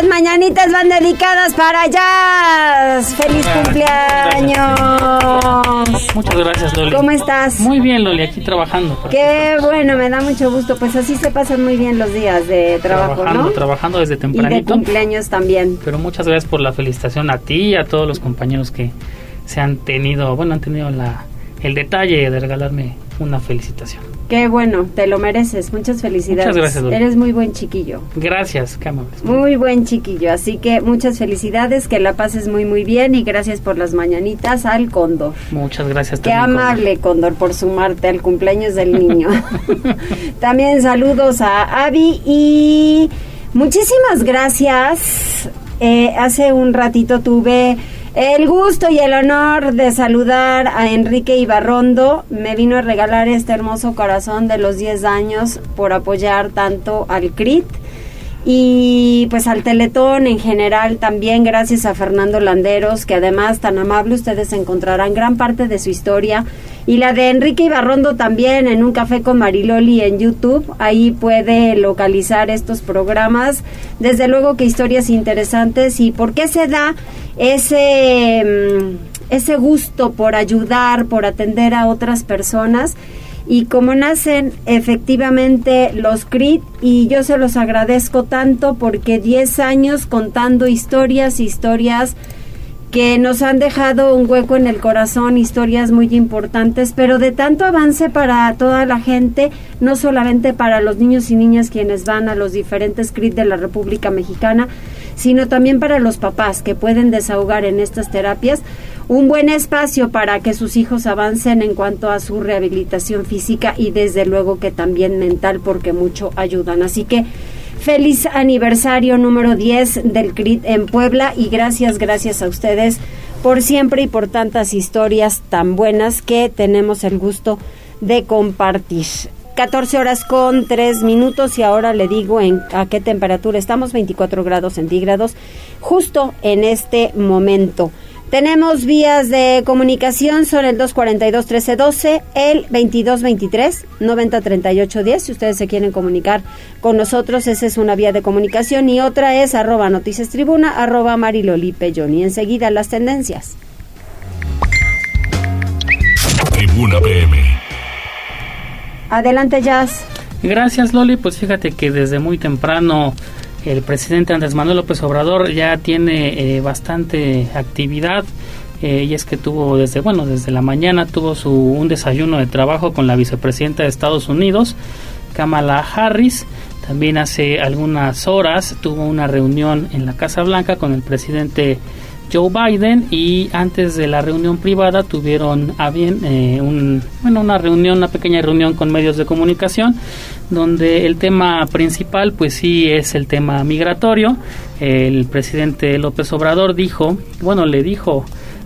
Estas mañanitas van dedicadas para Jazz. ¡Feliz cumpleaños! Muchas gracias, Loli. ¿Cómo estás? Muy bien, Loli, aquí trabajando. Qué bueno, me da mucho gusto. Pues así se pasan muy bien los días de trabajo, trabajando, ¿no? Trabajando desde Y de tempranito. cumpleaños también. Pero muchas gracias por la felicitación a ti y a todos los compañeros que se han tenido, bueno, han tenido la, el detalle de regalarme una felicitación. Qué bueno, te lo mereces. Muchas felicidades. Muchas gracias, Loli. Eres muy buen chiquillo. Gracias, qué amables. Muy buen chiquillo. Así que muchas felicidades, que la pases muy, muy bien. Y gracias por las mañanitas al Cóndor. Muchas gracias. Qué también, amable, Cóndor, por sumarte al cumpleaños del niño. También saludos a Avi y muchísimas gracias. Eh, hace un ratito tuve el gusto y el honor de saludar a Enrique Ibarrondo. Me vino a regalar este hermoso corazón de los 10 años por apoyar tanto al CRIT y pues al Teletón en general también gracias a Fernando Landeros que además tan amable ustedes encontrarán gran parte de su historia y la de Enrique Ibarrondo también en un café con Mariloli en YouTube. Ahí puede localizar estos programas. Desde luego que historias interesantes. Y por qué se da ese mm, ese gusto por ayudar por atender a otras personas y como nacen efectivamente los CRIT y yo se los agradezco tanto porque 10 años contando historias, historias que nos han dejado un hueco en el corazón, historias muy importantes, pero de tanto avance para toda la gente, no solamente para los niños y niñas quienes van a los diferentes CRIT de la República Mexicana, sino también para los papás que pueden desahogar en estas terapias un buen espacio para que sus hijos avancen en cuanto a su rehabilitación física y desde luego que también mental porque mucho ayudan. Así que feliz aniversario número 10 del CRIT en Puebla y gracias, gracias a ustedes por siempre y por tantas historias tan buenas que tenemos el gusto de compartir. 14 horas con 3 minutos y ahora le digo en a qué temperatura estamos, 24 grados centígrados, justo en este momento. Tenemos vías de comunicación, son el 242-1312, el 2223-903810. Si ustedes se quieren comunicar con nosotros, esa es una vía de comunicación. Y otra es arroba noticias tribuna, arroba marilolipe Y enseguida las tendencias. Tribuna PM. Adelante, Jazz. Gracias, Loli. Pues fíjate que desde muy temprano el presidente Andrés Manuel López Obrador ya tiene eh, bastante actividad. eh, y es que tuvo desde bueno desde la mañana tuvo su un desayuno de trabajo con la vicepresidenta de Estados Unidos Kamala Harris también hace algunas horas tuvo una reunión en la Casa Blanca con el presidente Joe Biden y antes de la reunión privada tuvieron a bien eh, un, bueno, una reunión, una pequeña reunión con medios de comunicación donde el tema principal pues sí es el tema migratorio. El presidente López Obrador dijo, bueno, le dijo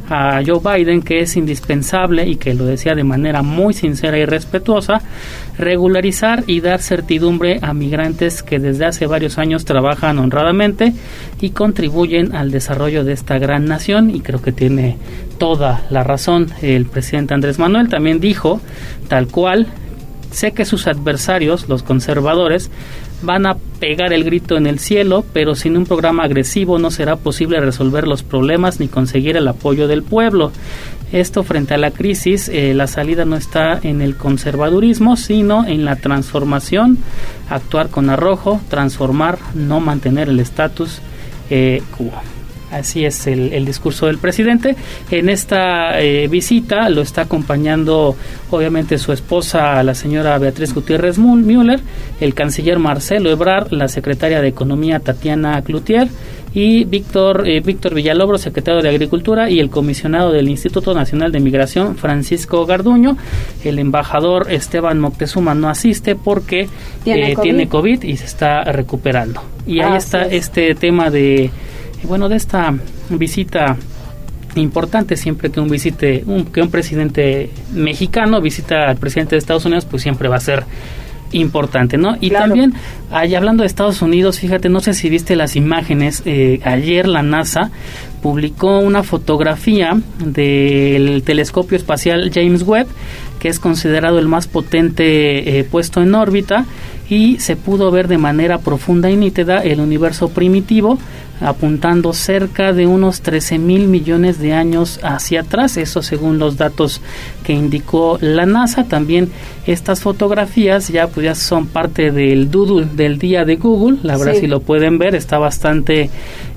a Joe Biden que es indispensable y que lo decía de manera muy sincera y respetuosa regularizar y dar certidumbre a migrantes que desde hace varios años trabajan honradamente y contribuyen al desarrollo de esta gran nación y creo que tiene toda la razón el presidente Andrés Manuel. También dijo tal cual sé que sus adversarios los conservadores van a pegar el grito en el cielo, pero sin un programa agresivo no será posible resolver los problemas ni conseguir el apoyo del pueblo. Esto frente a la crisis, eh, la salida no está en el conservadurismo, sino en la transformación, actuar con arrojo, transformar, no mantener el estatus eh, quo. Así es el, el, discurso del presidente. En esta eh, visita lo está acompañando obviamente su esposa, la señora Beatriz Gutiérrez Müller, el canciller Marcelo Ebrard, la secretaria de Economía Tatiana Cloutier y Víctor, eh, Víctor Villalobro, secretario de Agricultura, y el comisionado del Instituto Nacional de Migración, Francisco Garduño. El embajador Esteban Moctezuma no asiste porque tiene, eh, COVID? tiene COVID y se está recuperando. Y ahí Ah, está este tema de bueno, de esta visita importante siempre que un visite un, que un presidente mexicano visita al presidente de Estados Unidos pues siempre va a ser importante, ¿no? Y también, ahí hablando de Estados Unidos, fíjate, no sé si viste las imágenes, eh, ayer la NASA publicó una fotografía del telescopio espacial James Webb, que es considerado el más potente eh, puesto en órbita, y se pudo ver de manera profunda y nítida el universo primitivo, apuntando cerca de unos 13 mil millones de años hacia atrás, eso según los datos que indicó la NASA. También estas fotografías ya, pues, ya son parte del doodle del día de Google, la verdad si lo pueden ver está bastante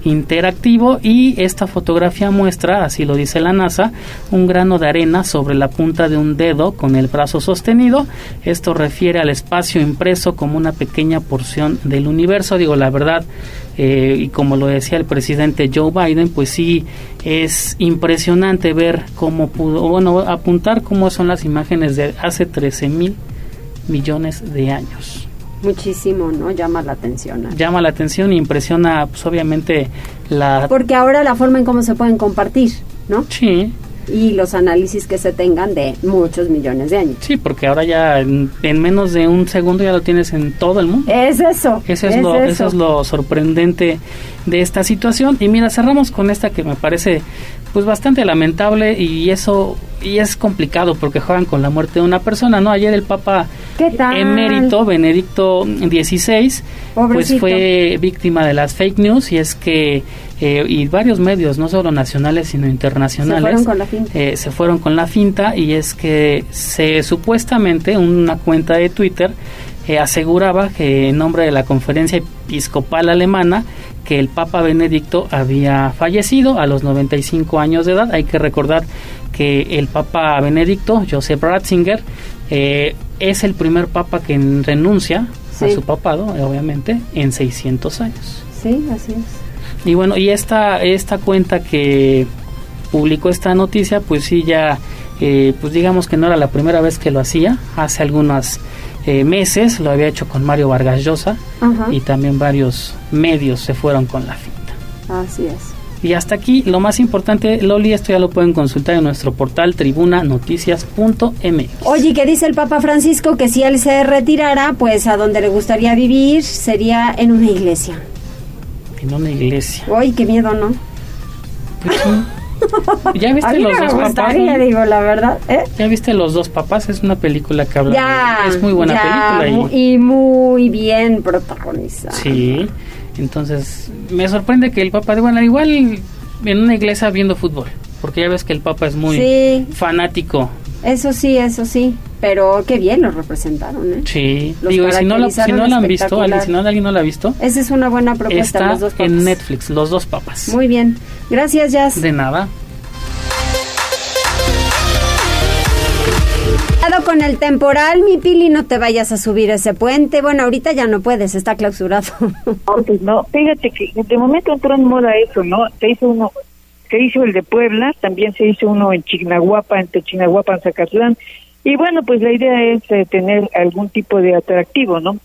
interactivo y esta fotografía muestra, así lo dice la NASA, un grano de arena sobre la punta de un dedo con el brazo sostenido. Esto refiere al espacio impreso como una pequeña porción del universo. Digo, la verdad, eh, y como lo decía el presidente Joe Biden, pues sí es impresionante ver cómo pudo, bueno, apuntar cómo son las imágenes de hace 13 mil millones de años. Muchísimo, ¿no? Llama la atención. Llama la atención e impresiona, pues obviamente, la... Porque ahora la forma en cómo se pueden compartir, ¿no? Sí. Y los análisis que se tengan de muchos millones de años. Sí, porque ahora ya en, menos de un segundo ya lo tienes en todo el mundo. Es eso. Eso es, lo, eso es lo sorprendente de esta situación. Y mira, cerramos con esta que me parece pues bastante lamentable y eso y es complicado porque juegan con la muerte de una persona, ¿no? Ayer el Papa emérito Benedicto XVI pues fue víctima de las fake news y es que eh, y varios medios, no solo nacionales sino internacionales, se fueron con la finta, eh, se fueron con la finta y es que se supuestamente una cuenta de Twitter eh, aseguraba que en nombre de la Conferencia Episcopal Alemana que el Papa Benedicto había fallecido a los 95 años de edad. Hay que recordar que el Papa Benedicto, Joseph Ratzinger, eh, es el primer Papa que renuncia a su papado, obviamente, en 600 años. Sí, así es. Y bueno, y esta, esta cuenta que publicó esta noticia, pues sí, ya, eh, pues digamos que no era la primera vez que lo hacía, hace algunas eh, meses, lo había hecho con Mario Vargas Llosa y también varios medios se fueron con la finta. Así es. Y hasta aquí, lo más importante, Loli, esto ya lo pueden consultar en nuestro portal tribunanoticias.mx. Oye, ¿qué dice el Papa Francisco? Que si él se retirara, pues a donde le gustaría vivir sería en una iglesia. En una iglesia. Uy, qué miedo, ¿no? Pues ¿Ya viste los dos papás? digo la verdad. ¿eh? ¿Ya viste los dos papás? Es una película que habla. Ya, es muy buena película. Y... muy bien protagonizada. Sí. Entonces, me sorprende que el papá, bueno, igual en una iglesia viendo fútbol, porque ya ves que el papa es muy fanático. Eso sí, eso sí, pero qué bien lo representaron, ¿eh? Sí, digo, si no, lo, si no han visto, si no alguien no la ha visto, esa es una buena propuesta. Está los dos en Netflix, los dos papas. Muy bien, gracias, Jazz. De nada. con el temporal, mi Pili, no te vayas a subir ese puente. Bueno, ahorita ya no puedes, está clausurado. No, pues no, fíjate que de momento entró en moda eso, ¿no? Se hizo uno, se hizo el de Puebla, también se hizo uno en Chignahuapa, entre Chignahuapa y Zacatlán. Y bueno, pues la idea es eh, tener algún tipo de atractivo, ¿no?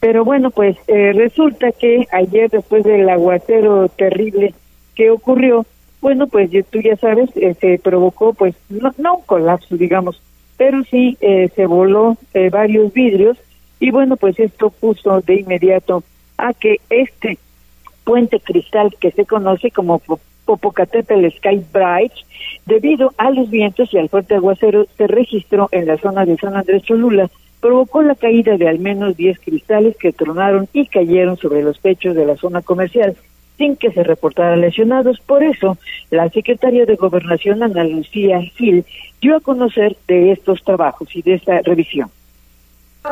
Pero bueno, pues eh, resulta que ayer, después del aguacero terrible que ocurrió, bueno, pues tú ya sabes, eh, se provocó, pues, no, no un colapso, digamos, pero sí eh, se voló eh, varios vidrios y bueno, pues esto puso de inmediato a que este puente cristal que se conoce como Popocatépetl Sky Bridge, debido a los vientos y al fuerte aguacero se registró en la zona de San Andrés Cholula, provocó la caída de al menos 10 cristales que tronaron y cayeron sobre los techos de la zona comercial sin que se reportaran lesionados. Por eso, la secretaria de Gobernación, Ana Lucía Gil, dio a conocer de estos trabajos y de esta revisión.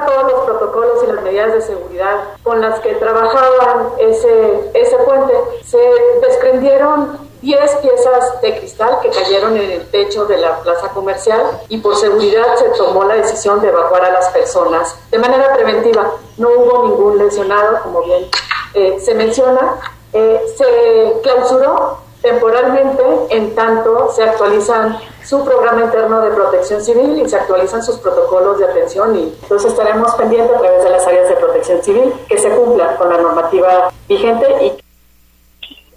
Todos los protocolos y las medidas de seguridad con las que trabajaban ese, ese puente, se desprendieron 10 piezas de cristal que cayeron en el techo de la plaza comercial y por seguridad se tomó la decisión de evacuar a las personas de manera preventiva. No hubo ningún lesionado, como bien eh, se menciona, eh, se clausuró temporalmente en tanto se actualizan su programa interno de protección civil y se actualizan sus protocolos de atención y entonces estaremos pendientes a través de las áreas de protección civil que se cumplan con la normativa vigente y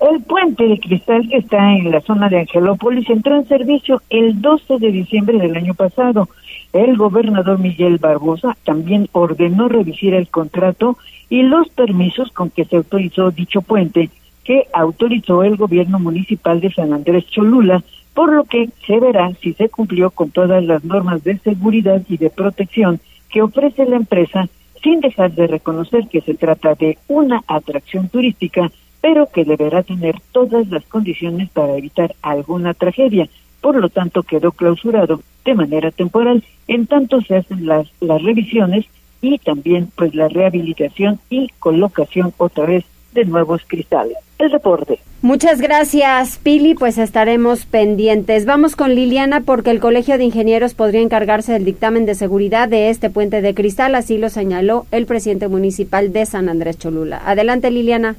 El puente de cristal que está en la zona de Angelópolis entró en servicio el 12 de diciembre del año pasado. El gobernador Miguel Barbosa también ordenó revisar el contrato y los permisos con que se autorizó dicho puente que autorizó el gobierno municipal de San Andrés Cholula, por lo que se verá si se cumplió con todas las normas de seguridad y de protección que ofrece la empresa, sin dejar de reconocer que se trata de una atracción turística pero que deberá tener todas las condiciones para evitar alguna tragedia. Por lo tanto, quedó clausurado de manera temporal, en tanto se hacen las, las revisiones y también pues la rehabilitación y colocación otra vez de nuevos cristales. El reporte. Muchas gracias, Pili, pues estaremos pendientes. Vamos con Liliana porque el Colegio de Ingenieros podría encargarse del dictamen de seguridad de este puente de cristal, así lo señaló el presidente municipal de San Andrés Cholula. Adelante, Liliana.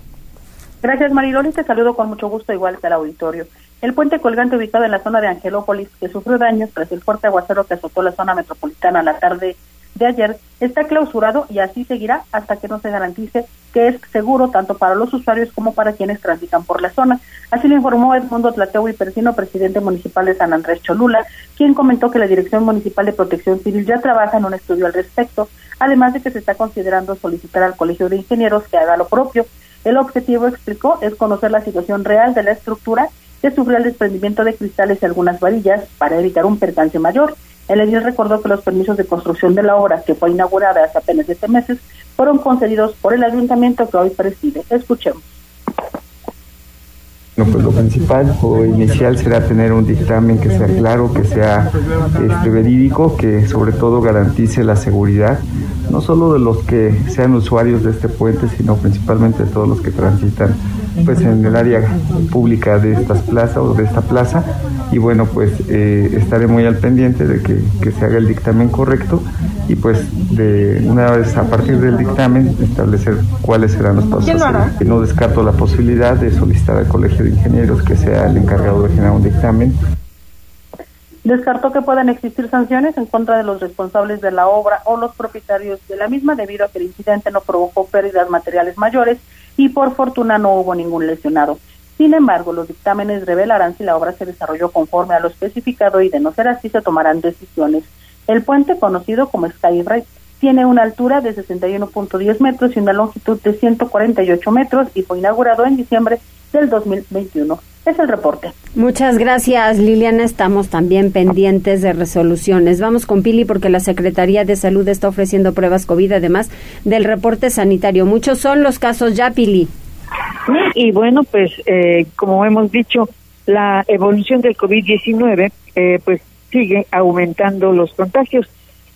Gracias, Mariloli. Te saludo con mucho gusto, igual que al auditorio. El puente colgante ubicado en la zona de Angelópolis, que sufrió daños tras el fuerte aguacero que azotó la zona metropolitana la tarde de ayer, está clausurado y así seguirá hasta que no se garantice que es seguro tanto para los usuarios como para quienes transitan por la zona. Así lo informó Edmundo Tlateo y Persino, presidente municipal de San Andrés Cholula, quien comentó que la Dirección Municipal de Protección Civil ya trabaja en un estudio al respecto, además de que se está considerando solicitar al Colegio de Ingenieros que haga lo propio. El objetivo, explicó, es conocer la situación real de la estructura que sufrió el desprendimiento de cristales y algunas varillas para evitar un percance mayor. El edil recordó que los permisos de construcción de la obra, que fue inaugurada hace apenas siete meses, fueron concedidos por el ayuntamiento que hoy preside. Escuchemos. Pues lo principal o inicial será tener un dictamen que sea claro, que sea este, verídico, que sobre todo garantice la seguridad, no solo de los que sean usuarios de este puente, sino principalmente de todos los que transitan pues en el área pública de estas plazas o de esta plaza. Y bueno pues eh, estaré muy al pendiente de que, que, se haga el dictamen correcto y pues de una vez a partir del dictamen establecer cuáles serán los pasos no descarto la posibilidad de solicitar al colegio de ingenieros que sea el encargado de generar un dictamen. Descartó que puedan existir sanciones en contra de los responsables de la obra o los propietarios de la misma debido a que el incidente no provocó pérdidas materiales mayores y por fortuna no hubo ningún lesionado. Sin embargo, los dictámenes revelarán si la obra se desarrolló conforme a lo especificado y de no ser así se tomarán decisiones. El puente, conocido como Skyride, tiene una altura de 61.10 metros y una longitud de 148 metros y fue inaugurado en diciembre del 2021. Es el reporte. Muchas gracias, Liliana. Estamos también pendientes de resoluciones. Vamos con Pili porque la Secretaría de Salud está ofreciendo pruebas COVID, además del reporte sanitario. Muchos son los casos ya, Pili. Y bueno, pues eh, como hemos dicho, la evolución del COVID-19 eh, pues sigue aumentando los contagios.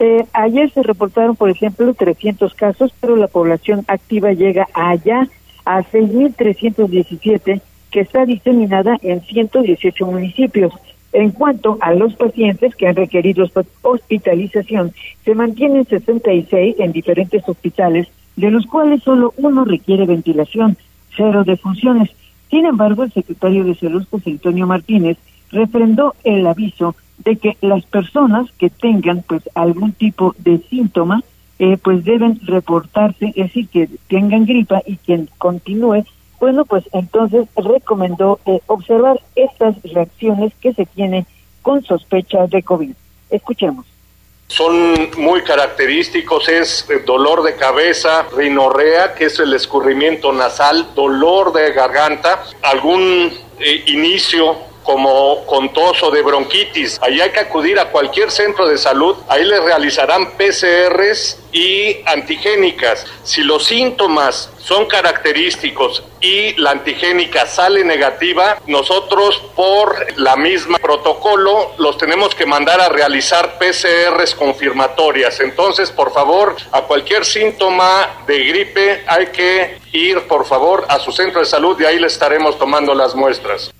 Eh, ayer se reportaron, por ejemplo, 300 casos, pero la población activa llega allá a 6.317 que está diseminada en 118 municipios. En cuanto a los pacientes que han requerido hospitalización, se mantienen 66 en diferentes hospitales, de los cuales solo uno requiere ventilación, cero defunciones. Sin embargo, el secretario de Salud, José Antonio Martínez, refrendó el aviso de que las personas que tengan pues algún tipo de síntoma, eh, pues deben reportarse, es decir, que tengan gripa y quien continúe bueno, pues entonces recomendó eh, observar estas reacciones que se tienen con sospecha de COVID. Escuchemos son muy característicos, es dolor de cabeza, rinorrea, que es el escurrimiento nasal, dolor de garganta, algún eh, inicio como con tos o de bronquitis. Ahí hay que acudir a cualquier centro de salud, ahí les realizarán PCRs y antigénicas. Si los síntomas son característicos y la antigénica sale negativa, nosotros por la misma protocolo los tenemos que mandar a realizar PCRs confirmatorias. Entonces, por favor, a cualquier síntoma de gripe hay que ir, por favor, a su centro de salud y ahí le estaremos tomando las muestras.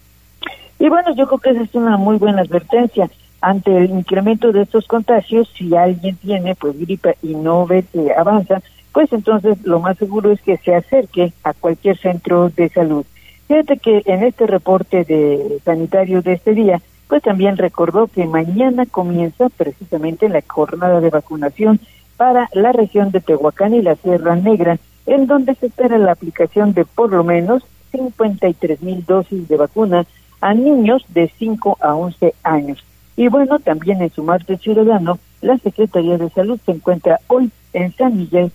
Y bueno, yo creo que esa es una muy buena advertencia ante el incremento de estos contagios. Si alguien tiene pues gripe y no ve que avanza, pues entonces lo más seguro es que se acerque a cualquier centro de salud. Fíjate que en este reporte de sanitario de este día, pues también recordó que mañana comienza precisamente la jornada de vacunación para la región de Tehuacán y la Sierra Negra, en donde se espera la aplicación de por lo menos 53 mil dosis de vacunas a niños de 5 a 11 años. Y bueno, también en su martes ciudadano, la Secretaría de Salud se encuentra hoy en San Miguel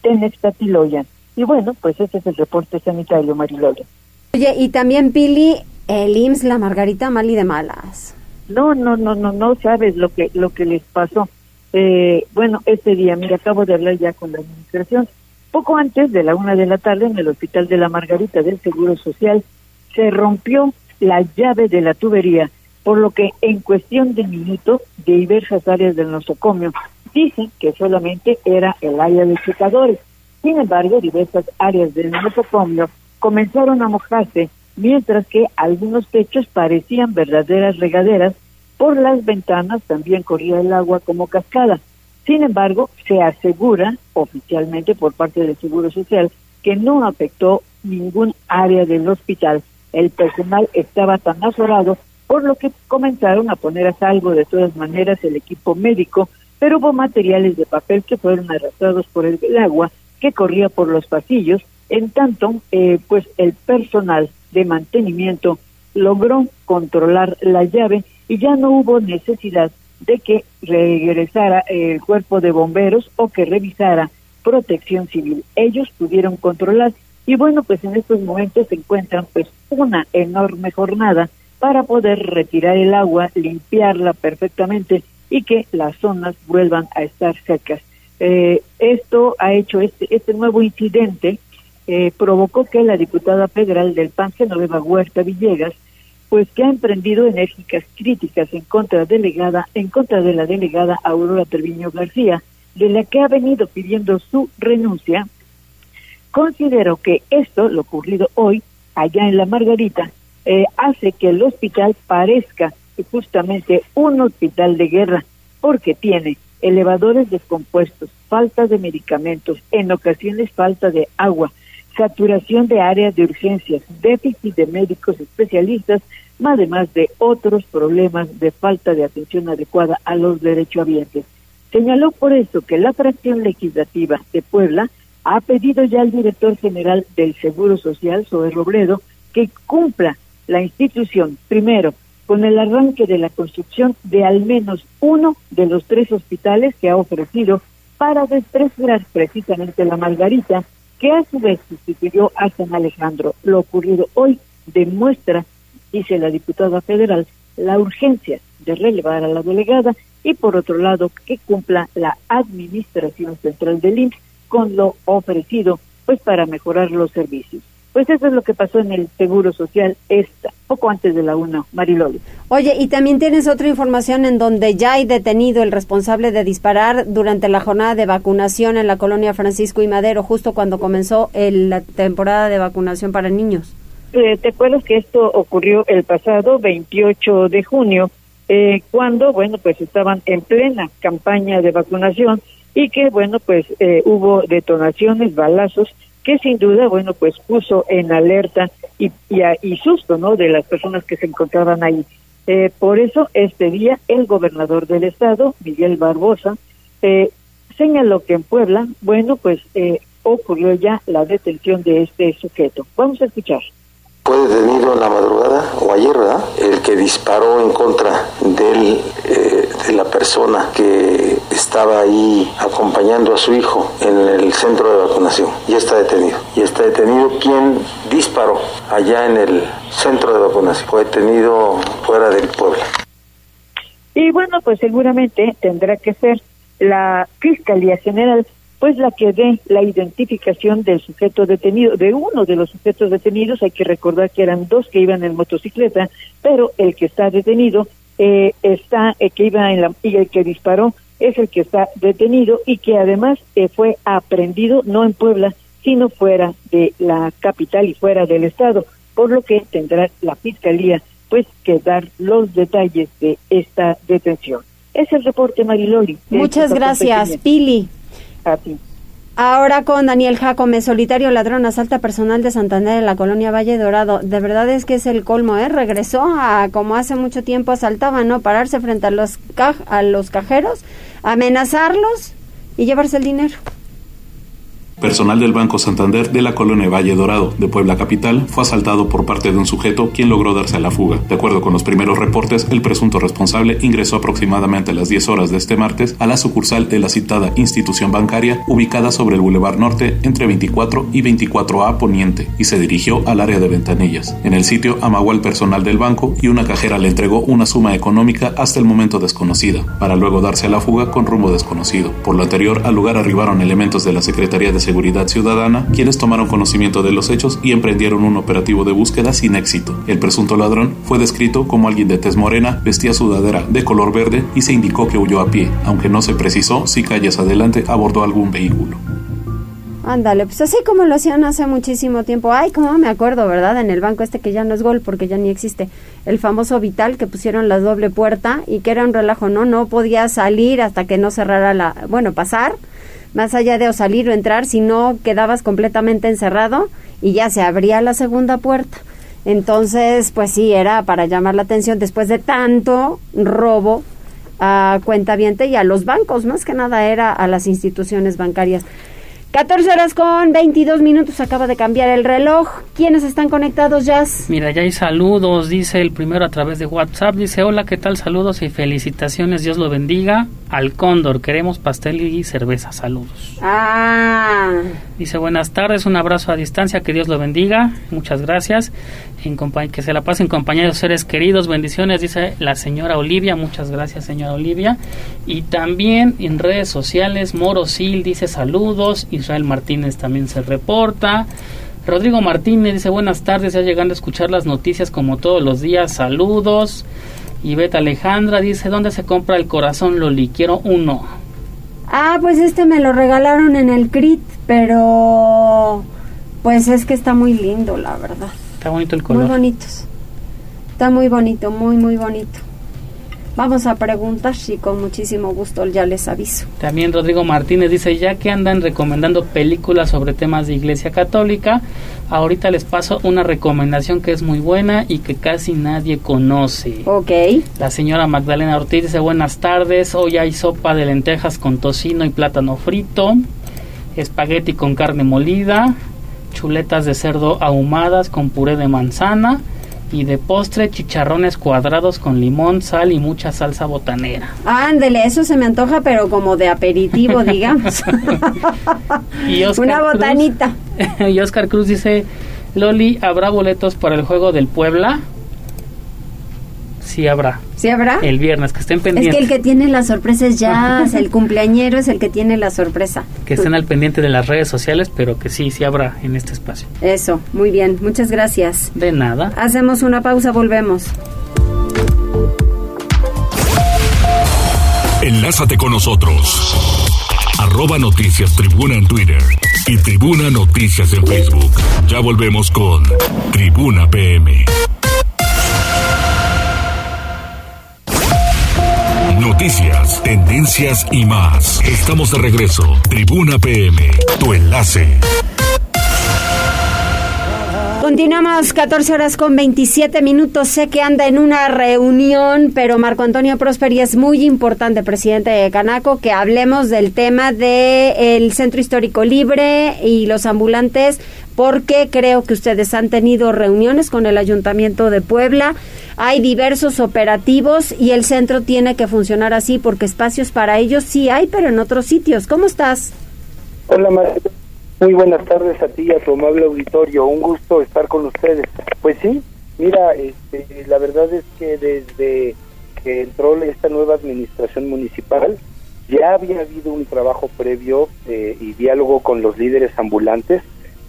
Tenextatiloyan. Y bueno, pues ese es el reporte sanitario, Mariloya. Oye, y también Pili, el IMSS, la Margarita Mali de Malas. No, no, no, no, no sabes lo que lo que les pasó. Eh, bueno, este día, mira, acabo de hablar ya con la administración. Poco antes de la una de la tarde, en el Hospital de la Margarita del Seguro Social, se rompió la llave de la tubería, por lo que en cuestión de minutos, diversas áreas del nosocomio dicen que solamente era el área de checadores. Sin embargo, diversas áreas del nosocomio comenzaron a mojarse, mientras que algunos techos parecían verdaderas regaderas por las ventanas también corría el agua como cascada. Sin embargo, se asegura oficialmente por parte del Seguro Social que no afectó ningún área del hospital. El personal estaba tan azorado, por lo que comenzaron a poner a salvo de todas maneras el equipo médico, pero hubo materiales de papel que fueron arrastrados por el agua que corría por los pasillos. En tanto, eh, pues el personal de mantenimiento logró controlar la llave y ya no hubo necesidad de que regresara el cuerpo de bomberos o que revisara protección civil. Ellos pudieron controlar y bueno, pues en estos momentos se encuentran pues una enorme jornada para poder retirar el agua, limpiarla perfectamente y que las zonas vuelvan a estar secas. Eh, esto ha hecho este, este nuevo incidente, eh, provocó que la diputada federal del PAN, Genoveva Huerta Villegas, pues que ha emprendido enérgicas críticas en contra delegada, en contra de la delegada Aurora Treviño García, de la que ha venido pidiendo su renuncia, considero que esto, lo ocurrido hoy, allá en la Margarita, eh, hace que el hospital parezca justamente un hospital de guerra, porque tiene elevadores descompuestos, falta de medicamentos, en ocasiones falta de agua, saturación de áreas de urgencias, déficit de médicos especialistas, además de otros problemas de falta de atención adecuada a los derechohabientes. Señaló por eso que la fracción legislativa de Puebla ha pedido ya al director general del Seguro Social, Zoe Robledo, que cumpla la institución, primero, con el arranque de la construcción de al menos uno de los tres hospitales que ha ofrecido para despresurar precisamente la Margarita, que a su vez sustituyó a San Alejandro. Lo ocurrido hoy demuestra dice la diputada federal, la urgencia de relevar a la delegada y por otro lado que cumpla la administración central del IMSS con lo ofrecido pues para mejorar los servicios. Pues eso es lo que pasó en el Seguro Social esta, poco antes de la una, Mariloli. Oye, y también tienes otra información en donde ya hay detenido el responsable de disparar durante la jornada de vacunación en la colonia Francisco y Madero, justo cuando comenzó la temporada de vacunación para niños. Eh, ¿te acuerdas que esto ocurrió el pasado 28 de junio, eh, cuando, bueno, pues estaban en plena campaña de vacunación y que, bueno, pues eh, hubo detonaciones, balazos, que sin duda, bueno, pues puso en alerta y, y, susto, ¿no?, de las personas que se encontraban ahí. por eso, este día, el gobernador del estado, Miguel Barbosa, señaló que en Puebla, bueno, pues ocurrió ya la detención de este sujeto. Vamos a escuchar. Fue detenido en la madrugada o ayer, ¿verdad? El que disparó en contra eh, de la persona que estaba ahí acompañando a su hijo en el centro de vacunación. Ya está detenido. Y está detenido quien disparó allá en el centro de vacunación. Fue detenido fuera del pueblo. Y bueno, pues seguramente tendrá que ser la Fiscalía General pues la que dé la identificación del sujeto detenido, de uno de los sujetos detenidos, hay que recordar que eran dos que iban en motocicleta, pero el que está detenido eh, está, el que iba en la, y el que disparó es el que está detenido y que además eh, fue aprendido no en Puebla, sino fuera de la capital y fuera del estado, por lo que tendrá la fiscalía pues que dar los detalles de esta detención. Es el reporte Mariloli. Muchas gracias, Pili. Ahora con Daniel Jacome, solitario ladrón, asalta personal de Santander en la colonia Valle Dorado. De verdad es que es el colmo, ¿eh? Regresó a como hace mucho tiempo asaltaba, ¿no? Pararse frente a los, a los cajeros, amenazarlos y llevarse el dinero. Personal del Banco Santander de la colonia Valle Dorado de Puebla Capital fue asaltado por parte de un sujeto quien logró darse a la fuga. De acuerdo con los primeros reportes, el presunto responsable ingresó aproximadamente a las 10 horas de este martes a la sucursal de la citada institución bancaria ubicada sobre el Boulevard Norte entre 24 y 24A Poniente y se dirigió al área de ventanillas. En el sitio amagó al personal del banco y una cajera le entregó una suma económica hasta el momento desconocida, para luego darse a la fuga con rumbo desconocido. Por lo anterior, al lugar arribaron elementos de la Secretaría de Seguridad Ciudadana, quienes tomaron conocimiento de los hechos y emprendieron un operativo de búsqueda sin éxito. El presunto ladrón fue descrito como alguien de tez morena, vestía sudadera de color verde y se indicó que huyó a pie, aunque no se precisó si calles adelante abordó algún vehículo. Ándale, pues así como lo hacían hace muchísimo tiempo. Ay, como me acuerdo, ¿verdad? En el banco este que ya no es gol porque ya ni existe. El famoso Vital que pusieron la doble puerta y que era un relajo, ¿no? No podía salir hasta que no cerrara la... Bueno, pasar más allá de o salir o entrar, si no quedabas completamente encerrado y ya se abría la segunda puerta. Entonces, pues sí, era para llamar la atención después de tanto robo a cuenta y a los bancos, más que nada era a las instituciones bancarias. 14 horas con 22 minutos, acaba de cambiar el reloj. ¿Quiénes están conectados, Jazz? Mira, ya hay saludos, dice el primero a través de WhatsApp, dice, hola, ¿qué tal? Saludos y felicitaciones, Dios lo bendiga. Al Cóndor, queremos pastel y cerveza, saludos. Ah. Dice, buenas tardes, un abrazo a distancia, que Dios lo bendiga, muchas gracias. En que se la pase en compañía de los seres queridos, bendiciones, dice la señora Olivia, muchas gracias, señora Olivia. Y también en redes sociales, Morosil dice saludos y Israel Martínez también se reporta. Rodrigo Martínez dice buenas tardes, ya llegando a escuchar las noticias como todos los días, saludos. Y Beta Alejandra dice, ¿dónde se compra el corazón Loli? Quiero uno. Ah, pues este me lo regalaron en el CRIT, pero pues es que está muy lindo, la verdad. Está bonito el color. Muy bonitos. Está muy bonito, muy, muy bonito. Vamos a preguntar y con muchísimo gusto ya les aviso. También Rodrigo Martínez dice, ya que andan recomendando películas sobre temas de Iglesia Católica, ahorita les paso una recomendación que es muy buena y que casi nadie conoce. Ok. La señora Magdalena Ortiz dice, buenas tardes, hoy hay sopa de lentejas con tocino y plátano frito, espagueti con carne molida, chuletas de cerdo ahumadas con puré de manzana, y de postre chicharrones cuadrados con limón, sal y mucha salsa botanera. Ándele, eso se me antoja, pero como de aperitivo, digamos. y Una botanita. y Oscar Cruz dice, Loli, ¿habrá boletos para el juego del Puebla? Sí habrá. ¿Sí habrá? El viernes, que estén pendientes. Es que el que tiene la sorpresa es ya, el cumpleañero es el que tiene la sorpresa. Que estén al pendiente de las redes sociales, pero que sí, sí habrá en este espacio. Eso, muy bien, muchas gracias. De nada. Hacemos una pausa, volvemos. Enlázate con nosotros. Arroba Noticias Tribuna en Twitter y Tribuna Noticias en Facebook. Ya volvemos con Tribuna PM. Noticias, tendencias y más. Estamos de regreso. Tribuna PM, tu enlace. Continuamos 14 horas con 27 minutos. Sé que anda en una reunión, pero Marco Antonio Prosperi es muy importante, presidente de Canaco, que hablemos del tema del el Centro Histórico Libre y los ambulantes, porque creo que ustedes han tenido reuniones con el Ayuntamiento de Puebla hay diversos operativos y el centro tiene que funcionar así porque espacios para ellos sí hay, pero en otros sitios. ¿Cómo estás? Hola, María. Muy buenas tardes a ti y a tu amable auditorio. Un gusto estar con ustedes. Pues sí, mira, este, la verdad es que desde que entró esta nueva administración municipal, ya había habido un trabajo previo eh, y diálogo con los líderes ambulantes.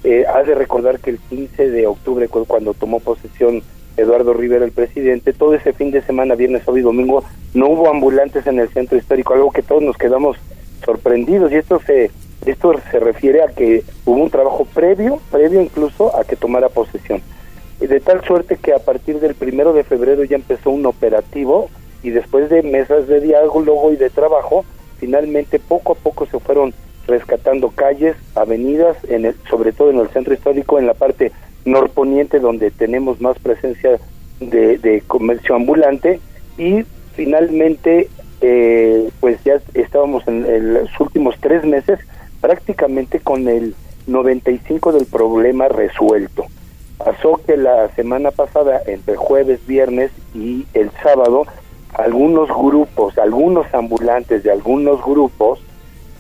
Eh, has de recordar que el 15 de octubre, cuando tomó posesión Eduardo Rivera, el presidente, todo ese fin de semana, viernes, sábado y domingo, no hubo ambulantes en el centro histórico, algo que todos nos quedamos sorprendidos y esto se esto se refiere a que hubo un trabajo previo, previo incluso a que tomara posesión. Y de tal suerte que a partir del primero de febrero ya empezó un operativo y después de mesas de diálogo y de trabajo, finalmente poco a poco se fueron rescatando calles, avenidas, en el, sobre todo en el centro histórico, en la parte norponiente donde tenemos más presencia de, comercio ambulante y finalmente eh, pues ya estábamos en, los últimos tres meses prácticamente con el 95 del problema resuelto. Pasó que la semana pasada, entre jueves, viernes y el sábado, algunos grupos, algunos ambulantes de algunos grupos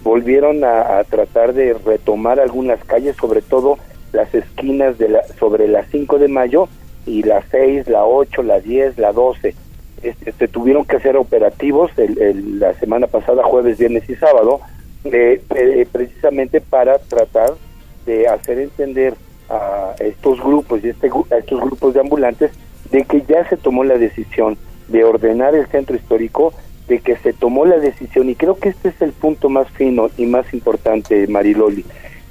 volvieron a, tratar de retomar algunas calles, sobre todo las esquinas de la, sobre las 5 de mayo y las 6, la 8, la 10, la 12. Este, se tuvieron que hacer operativos el, la semana pasada, jueves, viernes y sábado, eh, eh, precisamente para tratar de hacer entender a estos grupos y este, a estos grupos de ambulantes de que ya se tomó la decisión de ordenar el centro histórico, de que se tomó la decisión, y creo que este es el punto más fino y más importante, Mariloli,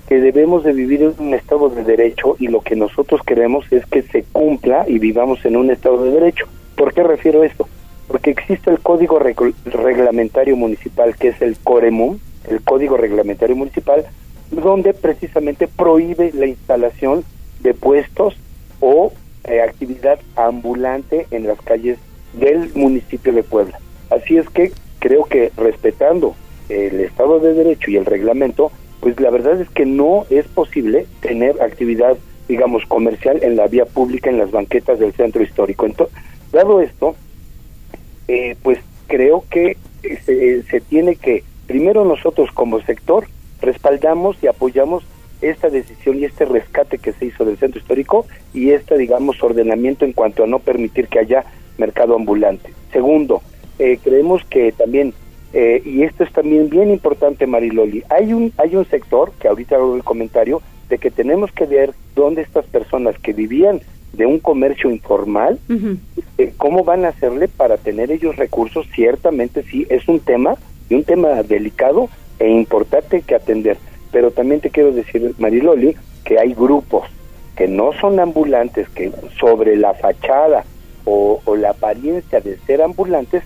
que debemos de vivir en un estado de derecho y lo que nosotros queremos es que se cumpla y vivamos en un estado de derecho. ¿Por qué refiero esto? Porque existe el Código Reglamentario Municipal, que es el COREMUM, el Código Reglamentario Municipal, donde precisamente prohíbe la instalación de puestos o eh, actividad ambulante en las calles del municipio de Puebla. Así es que creo que respetando el Estado de Derecho y el reglamento, pues la verdad es que no es posible tener actividad, digamos, comercial en la vía pública, en las banquetas del centro histórico. Entonces, dado esto, eh, pues creo que se, se tiene que, primero nosotros como sector, respaldamos y apoyamos esta decisión y este rescate que se hizo del centro histórico y este, digamos, ordenamiento en cuanto a no permitir que haya mercado ambulante. Segundo, eh, creemos que también, eh, y esto es también bien importante, Mariloli, hay un, hay un sector, que ahorita hago el comentario, de que tenemos que ver dónde estas personas que vivían de un comercio informal, eh, cómo van a hacerle para tener ellos recursos, ciertamente sí, es un tema, y un tema delicado e importante que atender. Pero también te quiero decir, Mariloli, que hay grupos que no son ambulantes, que sobre la fachada o, la apariencia de ser ambulantes,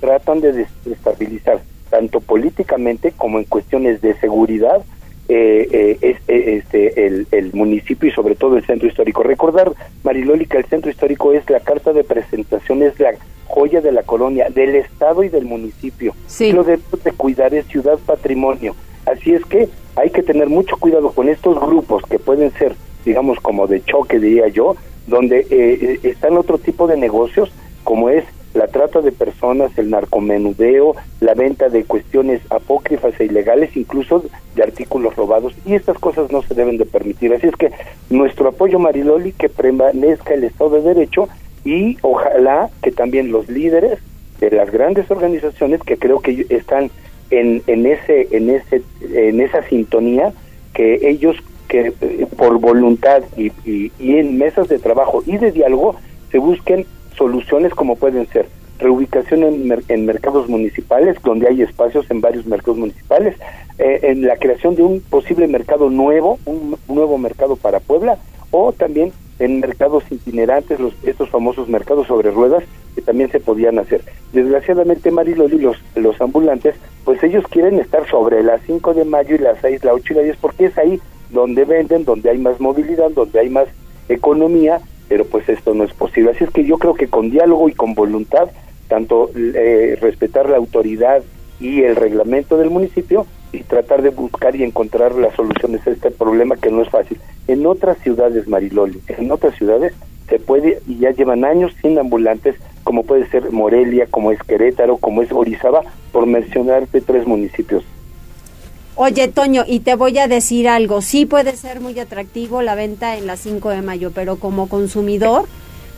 tratan de desestabilizar tanto políticamente como en cuestiones de seguridad eh, eh, eh, este, el, municipio y sobre todo el centro histórico. Recordar, Mariloli, que el centro histórico es la carta de presentación, es la joya de la colonia, del Estado y del municipio. Lo de, de cuidar es ciudad patrimonio. Así es que hay que tener mucho cuidado con estos grupos que pueden ser, digamos, como de choque, diría yo, donde eh, eh, están otro tipo de negocios, como es la trata de personas, el narcomenudeo, la venta de cuestiones apócrifas e ilegales, incluso de artículos robados, y estas cosas no se deben de permitir. Así es que nuestro apoyo, Mariloli, que prevalezca el Estado de Derecho y ojalá que también los líderes de las grandes organizaciones que creo que están en, en ese en ese en esa sintonía que ellos que eh, por voluntad y, en mesas de trabajo y de diálogo se busquen soluciones como pueden ser reubicación en, en mercados municipales, donde hay espacios en varios mercados municipales, eh, en la creación de un posible mercado nuevo, un, nuevo mercado para Puebla, o también en mercados itinerantes, los, estos famosos mercados sobre ruedas, que también se podían hacer. Desgraciadamente, Mariloli, los, los ambulantes, pues ellos quieren estar sobre las 5 de mayo y las 6, la 8 y la 10, porque es ahí donde venden, donde hay más movilidad, donde hay más economía, pero pues esto no es posible. Así es que yo creo que con diálogo y con voluntad, tanto eh, respetar la autoridad y el reglamento del municipio y tratar de buscar y encontrar las soluciones a este problema que no es fácil. En otras ciudades, Mariloli, en otras ciudades se puede, y ya llevan años sin ambulantes, como puede ser Morelia, como es Querétaro, como es Orizaba, por mencionarte tres municipios. Oye, Toño, y te voy a decir algo, sí puede ser muy atractivo la venta en la 5 de mayo, pero como consumidor,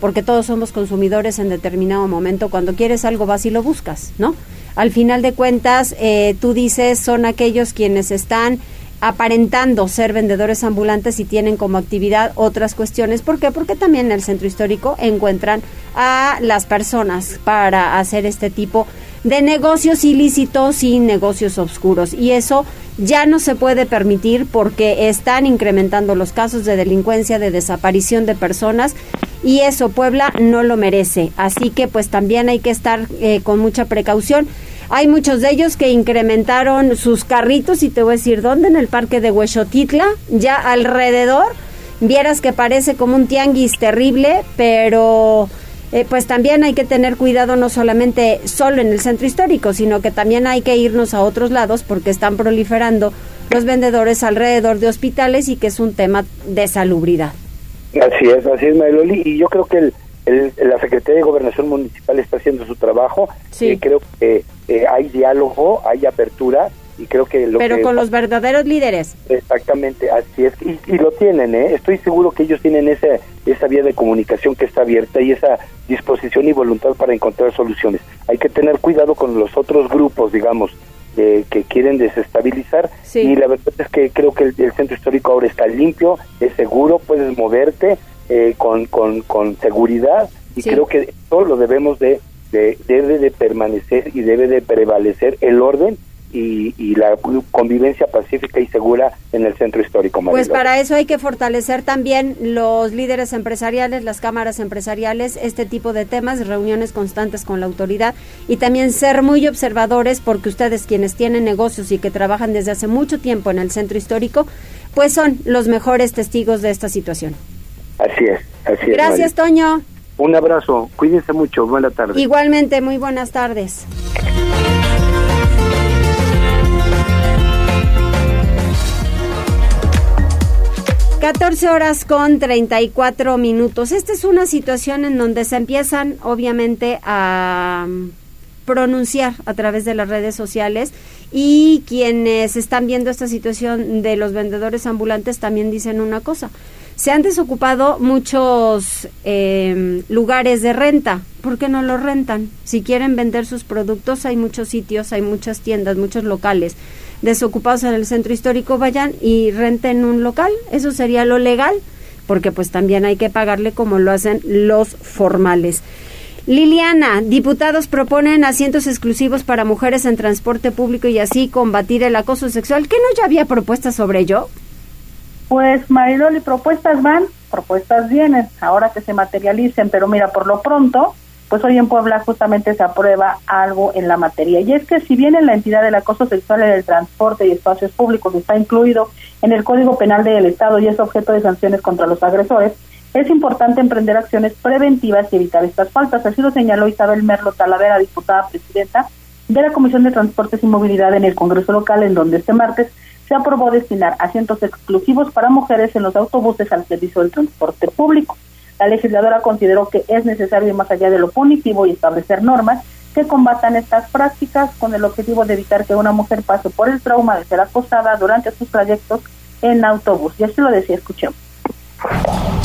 porque todos somos consumidores en determinado momento, cuando quieres algo vas y lo buscas, ¿no? Al final de cuentas, eh, tú dices, son aquellos quienes están aparentando ser vendedores ambulantes y tienen como actividad otras cuestiones. ¿Por qué? Porque también en el centro histórico encuentran a las personas para hacer este tipo de negocios ilícitos y negocios oscuros. Y eso ya no se puede permitir porque están incrementando los casos de delincuencia, de desaparición de personas y eso Puebla no lo merece. Así que pues también hay que estar eh, con mucha precaución. Hay muchos de ellos que incrementaron sus carritos y te voy a decir dónde en el parque de Huexotitla, ya alrededor. Vieras que parece como un tianguis terrible, pero eh, pues también hay que tener cuidado no solamente solo en el centro histórico, sino que también hay que irnos a otros lados porque están proliferando los vendedores alrededor de hospitales y que es un tema de salubridad. Así es, así es, Mariloli, y yo creo que el, la Secretaría de Gobernación Municipal está haciendo su trabajo, sí. creo que eh, hay diálogo, hay apertura, y creo que lo pero con los verdaderos líderes. Exactamente así es. Y, lo tienen ¿eh? estoy seguro que ellos tienen esa esa vía de comunicación que está abierta y esa disposición y voluntad para encontrar soluciones. Hay que tener cuidado con los otros grupos digamos de, que quieren desestabilizar. Y la verdad es que creo que el, centro histórico ahora está limpio es seguro puedes moverte eh, con, con, con seguridad. Y creo que todo lo debemos de, de debe de permanecer y debe de prevalecer el orden y, la convivencia pacífica y segura en el centro histórico. Pues para eso hay que fortalecer también los líderes empresariales, las cámaras empresariales, este tipo de temas, reuniones constantes con la autoridad y también ser muy observadores porque ustedes quienes tienen negocios y que trabajan desde hace mucho tiempo en el centro histórico, pues son los mejores testigos de esta situación. Así es, así es. Gracias, Toño. Un abrazo, cuídense mucho, buenas tardes. Igualmente, muy buenas tardes. 14 horas con 34 minutos. Esta es una situación en donde se empiezan, obviamente, a pronunciar a través de las redes sociales y quienes están viendo esta situación de los vendedores ambulantes también dicen una cosa. Se han desocupado muchos eh, lugares de renta. ¿Por qué no los rentan? Si quieren vender sus productos, hay muchos sitios, hay muchas tiendas, muchos locales desocupados en el centro histórico vayan y renten un local. Eso sería lo legal, porque pues también hay que pagarle como lo hacen los formales. Liliana, diputados proponen asientos exclusivos para mujeres en transporte público y así combatir el acoso sexual. ¿Qué no ya había propuestas sobre ello? Pues Mariloli, propuestas van, propuestas vienen, ahora que se materialicen, pero mira, por lo pronto, pues hoy en Puebla justamente se aprueba algo en la materia. Y es que si bien en la entidad del acoso sexual en el transporte y espacios públicos está incluido en el Código Penal del Estado y es objeto de sanciones contra los agresores, es importante emprender acciones preventivas y evitar estas faltas. Así lo señaló Isabel Merlo Talavera, diputada presidenta de la Comisión de Transportes y Movilidad en el Congreso local, en donde este martes se aprobó destinar asientos exclusivos para mujeres en los autobuses al servicio del transporte público. La legisladora consideró que es necesario ir más allá de lo punitivo y establecer normas que combatan estas prácticas con el objetivo de evitar que una mujer pase por el trauma de ser acosada durante sus trayectos en autobús. Y así lo decía, escuchemos.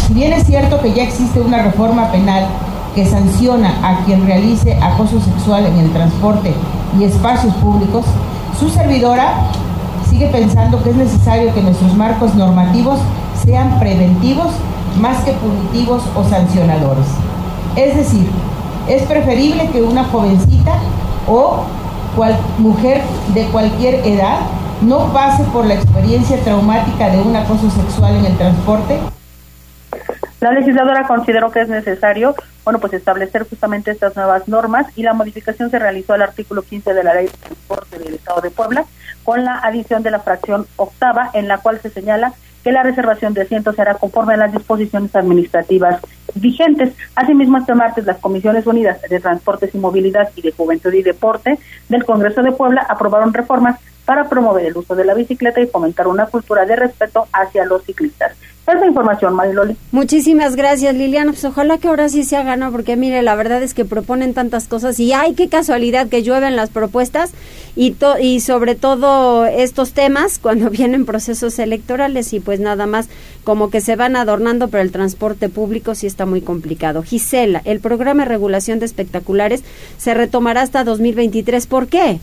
Si bien es cierto que ya existe una reforma penal que sanciona a quien realice acoso sexual en el transporte y espacios públicos, su servidora sigue pensando que es necesario que nuestros marcos normativos sean preventivos más que punitivos o sancionadores. Es decir, es preferible que una jovencita o mujer de cualquier edad no pase por la experiencia traumática de un acoso sexual en el transporte. La legisladora consideró que es necesario, bueno, pues establecer justamente estas nuevas normas y la modificación se realizó al artículo 15 de la Ley de Transporte del Estado de Puebla con la adición de la fracción octava en la cual se señala que la reservación de asientos será conforme a las disposiciones administrativas vigentes. Asimismo, este martes las Comisiones Unidas de Transportes y Movilidad y de Juventud y Deporte del Congreso de Puebla aprobaron reformas para promover el uso de la bicicleta y fomentar una cultura de respeto hacia los ciclistas. Esa información, Mariloli. Muchísimas gracias, Liliana. Pues ojalá que ahora sí se haga, ¿no? Porque mire, la verdad es que proponen tantas cosas y ay, qué casualidad que llueven las propuestas y, y sobre todo estos temas cuando vienen procesos electorales y pues nada más como que se van adornando, pero el transporte público sí está muy complicado. Gisela, el programa de regulación de espectaculares se retomará hasta 2023. ¿Por qué?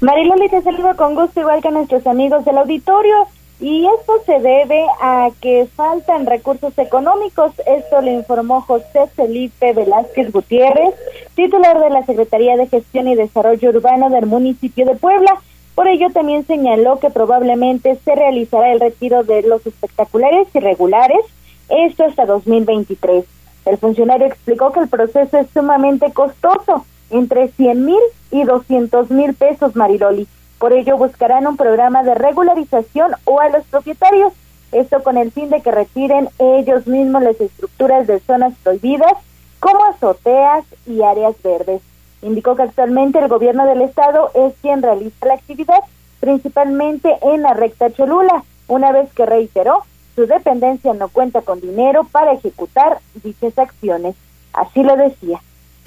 Mariloli, te saludo con gusto, igual que a nuestros amigos del auditorio. Y esto se debe a que faltan recursos económicos. Esto lo informó José Felipe Velázquez Gutiérrez, titular de la Secretaría de Gestión y Desarrollo Urbano del municipio de Puebla. Por ello también señaló que probablemente se realizará el retiro de los espectaculares irregulares, esto hasta 2023. El funcionario explicó que el proceso es sumamente costoso, entre 100 mil y 200 mil pesos, Mariloli por ello buscarán un programa de regularización o a los propietarios, esto con el fin de que retiren ellos mismos las estructuras de zonas prohibidas como azoteas y áreas verdes. Indicó que actualmente el gobierno del estado es quien realiza la actividad principalmente en la recta Cholula, una vez que reiteró su dependencia no cuenta con dinero para ejecutar dichas acciones. Así lo decía.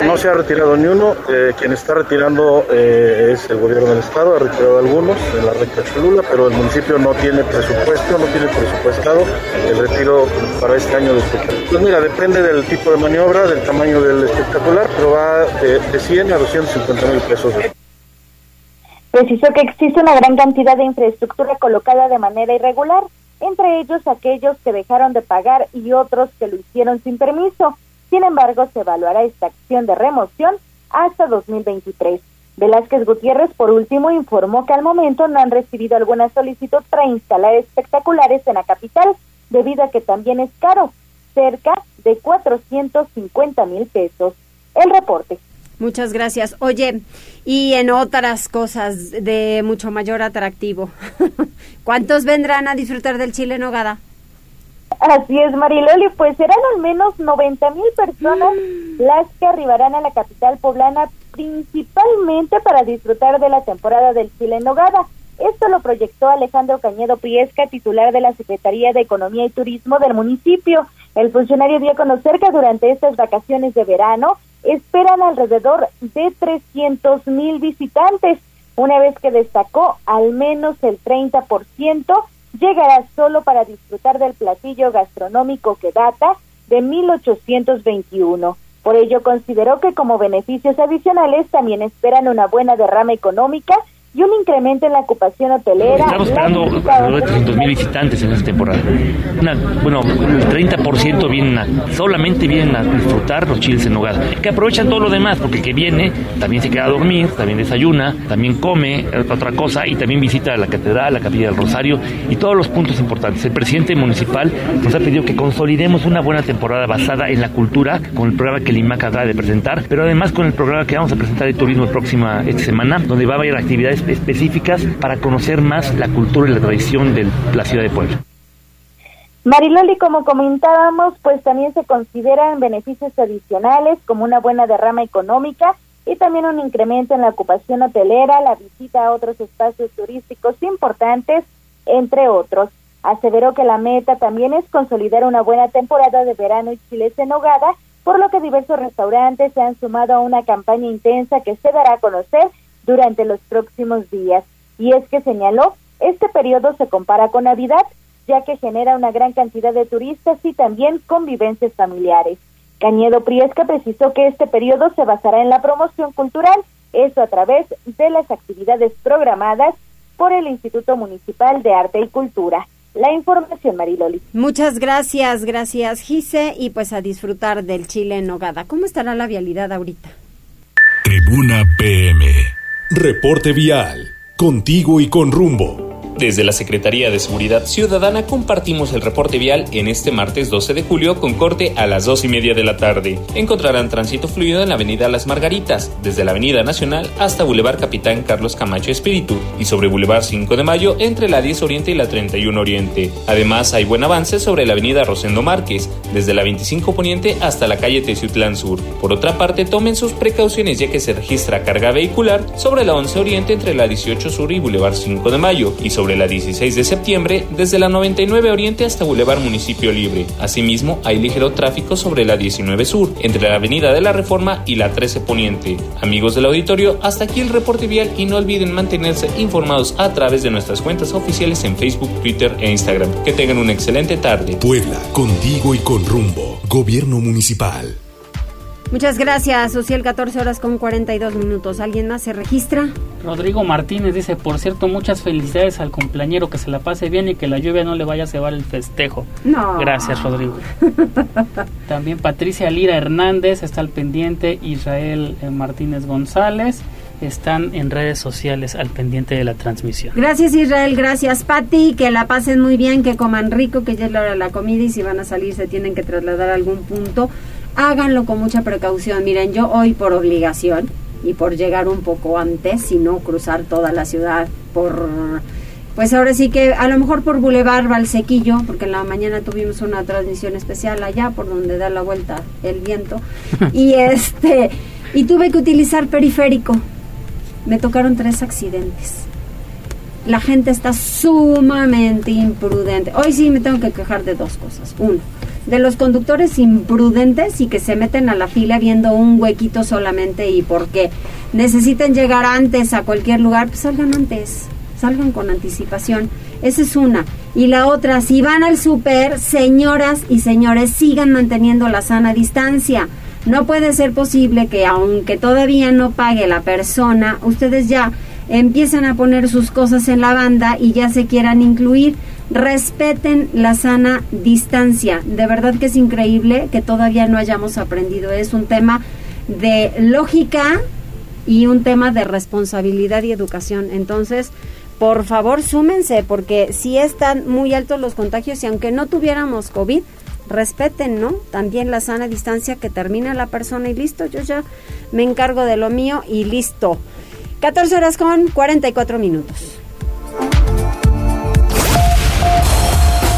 No se ha retirado ni uno, eh, quien está retirando eh, es el gobierno del estado, ha retirado algunos en la recta Cholula, pero el municipio no tiene presupuesto, no tiene presupuestado el retiro para este año de espectacular. Pues mira, depende del tipo de maniobra, del tamaño del espectacular, pero va de, de 100 a 250 mil pesos. Precisó que existe una gran cantidad de infraestructura colocada de manera irregular, entre ellos aquellos que dejaron de pagar y otros que lo hicieron sin permiso. Sin embargo, se evaluará esta acción de remoción hasta 2023. Velázquez Gutiérrez, por último, informó que al momento no han recibido alguna solicitud para instalar espectaculares en la capital, debido a que también es caro, cerca de 450 mil pesos. El reporte. Muchas gracias. Oye, y en otras cosas de mucho mayor atractivo, ¿cuántos vendrán a disfrutar del chile en nogada? Así es, Mariloli, pues serán al menos 90 mil personas mm. las que arribarán a la capital poblana principalmente para disfrutar de la temporada del chile en nogada. Esto lo proyectó Alejandro Cañedo Priesca, titular de la Secretaría de Economía y Turismo del municipio. El funcionario dio a conocer que durante estas vacaciones de verano esperan alrededor de 300 mil visitantes, una vez que destacó al menos el 30% llegará solo para disfrutar del platillo gastronómico que data de 1821. Por ello consideró que como beneficios adicionales también esperan una buena derrama económica y un incremento en la ocupación hotelera. Estamos esperando alrededor de 300 mil visitantes en esta temporada. bueno, el 30% vienen a, solamente vienen a disfrutar los chiles en hogar, que aprovechan todo lo demás, porque el que viene también se queda a dormir, también desayuna, también come otra cosa y también visita la catedral, la capilla del Rosario y todos los puntos importantes. El presidente municipal nos ha pedido que consolidemos una buena temporada basada en la cultura con el programa que el IMAC acaba de presentar, pero además con el programa que vamos a presentar de turismo próxima esta semana, donde va a haber actividades específicas para conocer más la cultura y la tradición de la ciudad de Puebla. Mariloli, como comentábamos, pues también se consideran beneficios adicionales como una buena derrama económica y también un incremento en la ocupación hotelera, la visita a otros espacios turísticos importantes, entre otros. Aseveró que la meta también es consolidar una buena temporada de verano y chiles en hogada, por lo que diversos restaurantes se han sumado a una campaña intensa que se dará a conocer durante los próximos días. Y es que señaló, este periodo se compara con Navidad, ya que genera una gran cantidad de turistas y también convivencias familiares. Cañedo Priesca precisó que este periodo se basará en la promoción cultural, eso a través de las actividades programadas por el Instituto Municipal de Arte y Cultura. La información, Mariloli. Muchas gracias, gracias, Gise, y pues a disfrutar del Chile en Nogada. ¿Cómo estará la vialidad ahorita? Tribuna PM. Reporte vial. Contigo y con rumbo. Desde la Secretaría de Seguridad Ciudadana compartimos el reporte vial en este martes 12 de julio con corte a las 2 y media de la tarde. Encontrarán tránsito fluido en la avenida Las Margaritas, desde la avenida Nacional hasta Boulevard Capitán Carlos Camacho Espíritu y sobre Boulevard 5 de Mayo entre la 10 Oriente y la 31 Oriente. Además hay buen avance sobre la avenida Rosendo Márquez, desde la 25 Poniente hasta la calle Teciutlán Sur. Por otra parte, tomen sus precauciones ya que se registra carga vehicular sobre la 11 Oriente entre la 18 Sur y Boulevard 5 de Mayo y sobre la 16 de septiembre desde la 99 Oriente hasta Boulevard Municipio Libre. Asimismo, hay ligero tráfico sobre la 19 Sur, entre la Avenida de la Reforma y la 13 Poniente. Amigos del auditorio, hasta aquí el reporte vial y no olviden mantenerse informados a través de nuestras cuentas oficiales en Facebook, Twitter e Instagram. Que tengan una excelente tarde. Puebla, contigo y con rumbo. Gobierno Municipal. Muchas gracias, Social 14 horas con 42 minutos. ¿Alguien más se registra? Rodrigo Martínez dice, por cierto, muchas felicidades al cumpleañero, que se la pase bien y que la lluvia no le vaya a cebar el festejo. No. Gracias, Rodrigo. También Patricia Lira Hernández está al pendiente, Israel eh, Martínez González están en redes sociales al pendiente de la transmisión. Gracias Israel, gracias Patti, que la pasen muy bien, que coman rico, que ya es la hora de la comida y si van a salir se tienen que trasladar a algún punto háganlo con mucha precaución. Miren, yo hoy por obligación y por llegar un poco antes y no cruzar toda la ciudad por pues ahora sí que a lo mejor por Boulevard Valsequillo, porque en la mañana tuvimos una transmisión especial allá por donde da la vuelta el viento y este y tuve que utilizar periférico. Me tocaron tres accidentes. la gente está sumamente imprudente. Hoy sí me tengo que quejar de dos cosas. Uno, de los conductores imprudentes y que se meten a la fila viendo un huequito solamente y porque necesiten llegar antes a cualquier lugar, pues salgan antes, salgan con anticipación. Esa es una. Y la otra, si van al súper, señoras y señores, sigan manteniendo la sana distancia. No puede ser posible que aunque todavía no pague la persona, ustedes ya empiezan a poner sus cosas en la banda y ya se quieran incluir. Respeten la sana distancia. De verdad que es increíble que todavía no hayamos aprendido. Es un tema de lógica y un tema de responsabilidad y educación. Entonces, por favor, súmense, porque si están muy altos los contagios y aunque no tuviéramos COVID, respeten, ¿no? También la sana distancia que termina la persona y listo, yo ya me encargo de lo mío y listo. 14 horas con 44 minutos.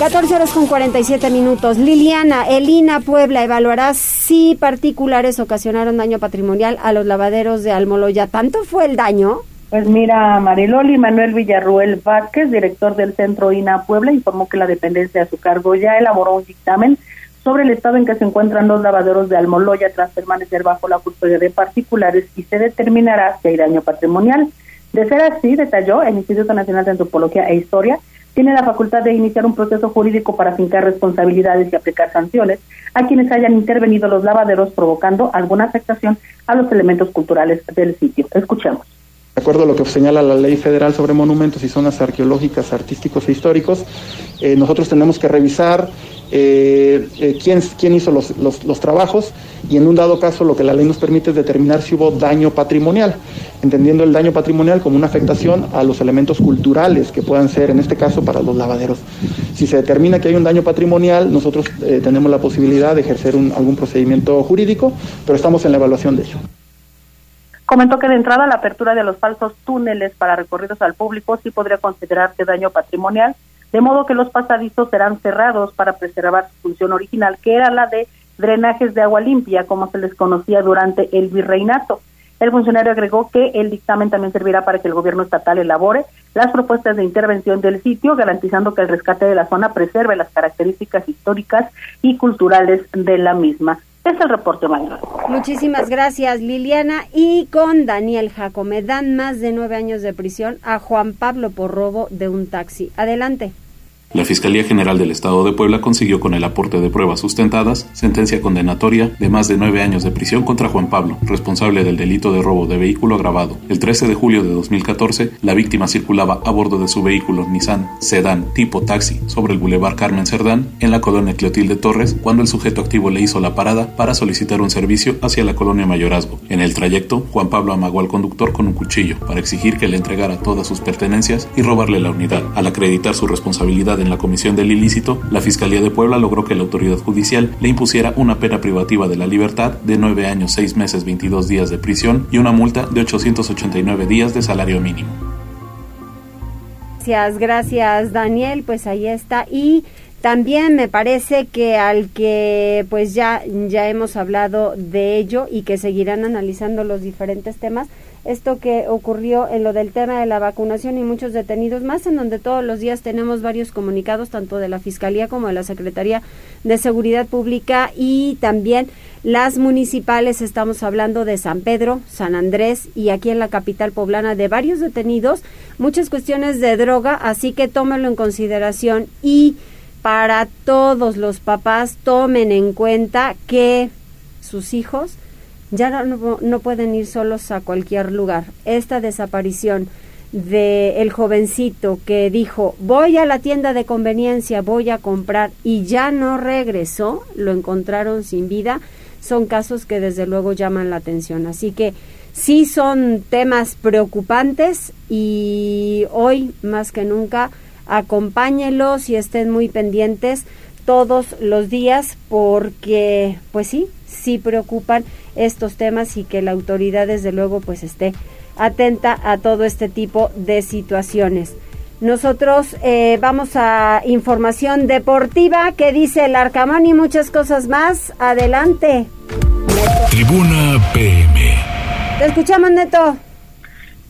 14 horas con 47 minutos. Liliana, Elina Puebla evaluará si particulares ocasionaron daño patrimonial a los lavaderos de Almoloya. ¿Tanto fue el daño? Pues mira, Mariloli Manuel Villarruel Vázquez, director del Centro INA Puebla, informó que la dependencia a su cargo ya elaboró un dictamen sobre el estado en que se encuentran los lavaderos de Almoloya tras permanecer bajo la custodia de particulares y se determinará si hay daño patrimonial. De ser así, detalló el Instituto Nacional de Antropología e Historia, tiene la facultad de iniciar un proceso jurídico para fincar responsabilidades y aplicar sanciones a quienes hayan intervenido los lavaderos provocando alguna afectación a los elementos culturales del sitio. Escuchemos. De acuerdo a lo que señala la Ley Federal sobre Monumentos y Zonas Arqueológicas, Artísticos e Históricos, eh, nosotros tenemos que revisar eh, eh, quién, quién hizo los, los, los, trabajos y en un dado caso lo que la ley nos permite es determinar si hubo daño patrimonial, entendiendo el daño patrimonial como una afectación a los elementos culturales que puedan ser, en este caso, para los lavaderos. Si se determina que hay un daño patrimonial, nosotros eh, tenemos la posibilidad de ejercer un, algún procedimiento jurídico, pero estamos en la evaluación de ello. Comentó que de entrada la apertura de los falsos túneles para recorridos al público sí podría considerarse daño patrimonial, de modo que los pasadizos serán cerrados para preservar su función original, que era la de drenajes de agua limpia, como se les conocía durante el virreinato. El funcionario agregó que el dictamen también servirá para que el gobierno estatal elabore las propuestas de intervención del sitio, garantizando que el rescate de la zona preserve las características históricas y culturales de la misma. Es el reporte mañana. Muchísimas gracias, Liliana. Y con Daniel Jacome dan más de nueve años de prisión a Juan Pablo por robo de un taxi. Adelante. La Fiscalía General del Estado de Puebla consiguió con el aporte de pruebas sustentadas sentencia condenatoria de más de nueve años de prisión contra Juan Pablo, responsable del delito de robo de vehículo agravado. El 13 de julio de 2014, la víctima circulaba a bordo de su vehículo Nissan Sedan tipo taxi sobre el Boulevard Carmen Cerdán en la colonia Cleotilde Torres cuando el sujeto activo le hizo la parada para solicitar un servicio hacia la colonia Mayorazgo. En el trayecto, Juan Pablo amagó al conductor con un cuchillo para exigir que le entregara todas sus pertenencias y robarle la unidad. Al acreditar su responsabilidad en la comisión del ilícito, la Fiscalía de Puebla logró que la autoridad judicial le impusiera una pena privativa de la libertad de 9 años, 6 meses, 22 días de prisión y una multa de 889 días de salario mínimo. Gracias, gracias Daniel, pues ahí está. Y también me parece que al que pues ya, ya hemos hablado de ello y que seguirán analizando los diferentes temas, esto que ocurrió en lo del tema de la vacunación y muchos detenidos más, en donde todos los días tenemos varios comunicados, tanto de la Fiscalía como de la Secretaría de Seguridad Pública y también las municipales. Estamos hablando de San Pedro, San Andrés y aquí en la capital poblana de varios detenidos, muchas cuestiones de droga, así que tómenlo en consideración y para todos los papás tomen en cuenta que sus hijos ya no, no, pueden ir solos a cualquier lugar. Esta desaparición de el jovencito que dijo voy a la tienda de conveniencia, voy a comprar y ya no regresó, lo encontraron sin vida, son casos que desde luego llaman la atención. Así que sí son temas preocupantes y hoy más que nunca acompáñelos y estén muy pendientes todos los días porque, pues sí, sí preocupan estos temas y que la autoridad desde luego pues esté atenta a todo este tipo de situaciones. Nosotros eh, vamos a información deportiva que dice el Arcamón y muchas cosas más. Adelante. Tribuna PM. Te escuchamos, Neto.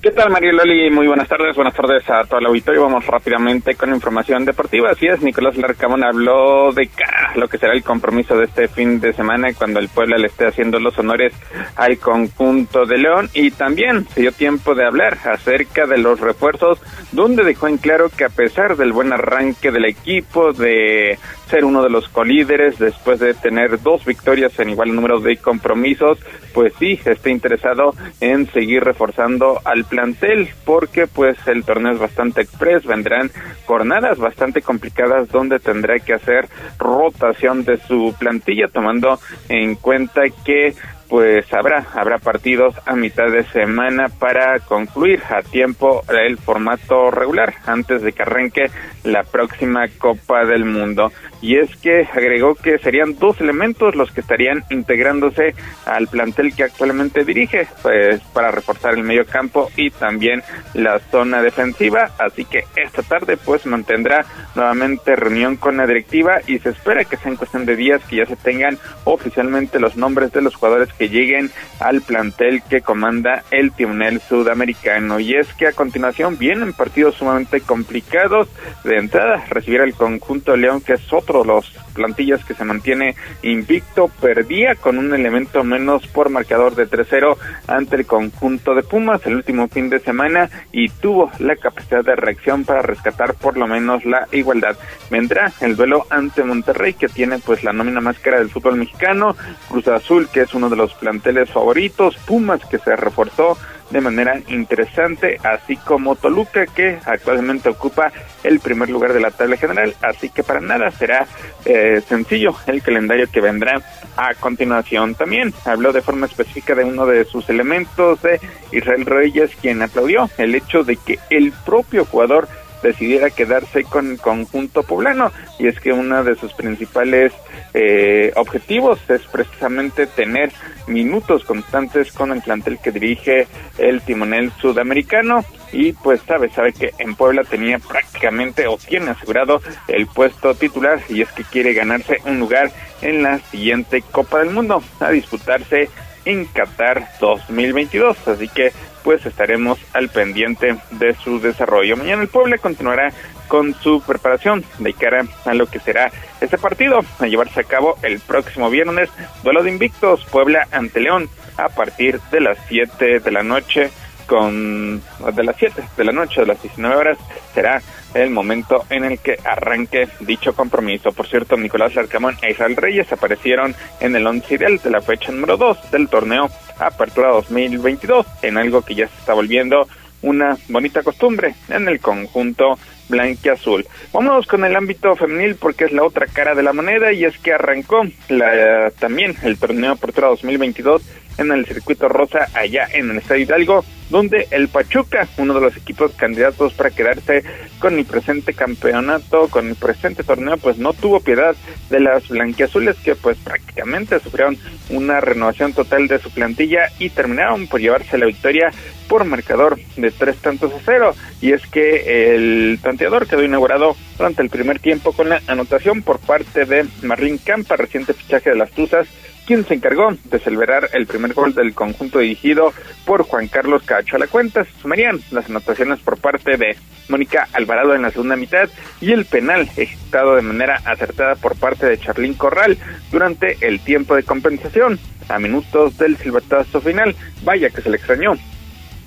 ¿Qué tal, María Loli? Muy buenas tardes. Buenas tardes a todo el auditorio. Vamos rápidamente con información deportiva. Así es, Nicolás Larcamón habló de lo que será el compromiso de este fin de semana cuando el Puebla le esté haciendo los honores al conjunto de León y también se dio tiempo de hablar acerca de los refuerzos donde dejó en claro que a pesar del buen arranque del equipo, de ser uno de los colíderes después de tener dos victorias en igual número de compromisos, pues sí, está interesado en seguir reforzando al plantel porque pues el torneo es bastante express, vendrán jornadas bastante complicadas donde tendrá que hacer rotación de su plantilla tomando en cuenta que pues habrá habrá partidos a mitad de semana para concluir a tiempo el formato regular antes de que arranque la próxima Copa del Mundo. Y es que agregó que serían dos elementos los que estarían integrándose al plantel que actualmente dirige, pues para reforzar el medio campo y también la zona defensiva. Así que esta tarde pues mantendrá nuevamente reunión con la directiva y se espera que sea en cuestión de días que ya se tengan oficialmente los nombres de los jugadores que lleguen al plantel que comanda el timonel sudamericano. Y es que a continuación vienen partidos sumamente complicados. De entrada, recibir el conjunto León, que es otro de los plantillas que se mantiene invicto, perdía con un elemento menos por marcador de 3-0 ante el conjunto de Pumas el último fin de semana y tuvo la capacidad de reacción para rescatar por lo menos la igualdad. Vendrá el duelo ante Monterrey que tiene pues la nómina más cara del fútbol mexicano, Cruz Azul que es uno de los planteles favoritos, Pumas que se reforzó de manera interesante, así como Toluca que actualmente ocupa el primer lugar de la tabla general, así que para nada será eh, sencillo el calendario que vendrá a continuación. También habló de forma específica de uno de sus elementos de Israel Reyes, quien aplaudió el hecho de que el propio jugador decidiera quedarse con el conjunto poblano. Y es que uno de sus principales eh, objetivos es precisamente tener minutos constantes con el plantel que dirige el timonel sudamericano. Y pues sabe, sabe que en Puebla tenía prácticamente o tiene asegurado el puesto titular y es que quiere ganarse un lugar en la siguiente Copa del Mundo a disputarse en Qatar 2022. Así que pues estaremos al pendiente de su desarrollo. Mañana el Puebla continuará con su preparación de cara a lo que será este partido a llevarse a cabo el próximo viernes, duelo de invictos Puebla ante León a partir de las 7 de la noche con de las 7 de la noche de las 19 horas será el momento en el que arranque dicho compromiso. Por cierto, Nicolás Larcamón e Israel Reyes aparecieron en el once ideal de la fecha número 2 del torneo Apertura 2022, en algo que ya se está volviendo una bonita costumbre en el conjunto blanquiazul. Vámonos con el ámbito femenil porque es la otra cara de la moneda y es que arrancó la, también el torneo Apertura 2022 en el circuito rosa allá en el Estadio Hidalgo, donde el Pachuca, uno de los equipos candidatos para quedarse con el presente campeonato, con el presente torneo, pues no tuvo piedad de las blanquiazules que pues prácticamente sufrieron una renovación total de su plantilla y terminaron por llevarse la victoria por marcador de tres tantos a cero. Y es que el tanteador quedó inaugurado durante el primer tiempo con la anotación por parte de Marlín Campa, reciente fichaje de las Tuzas, quien se encargó de celebrar el primer gol del conjunto dirigido por Juan Carlos Cacho. A la cuenta se sumarían las anotaciones por parte de Mónica Alvarado en la segunda mitad y el penal ejecutado de manera acertada por parte de Charlín Corral durante el tiempo de compensación a minutos del silbatazo final. Vaya que se le extrañó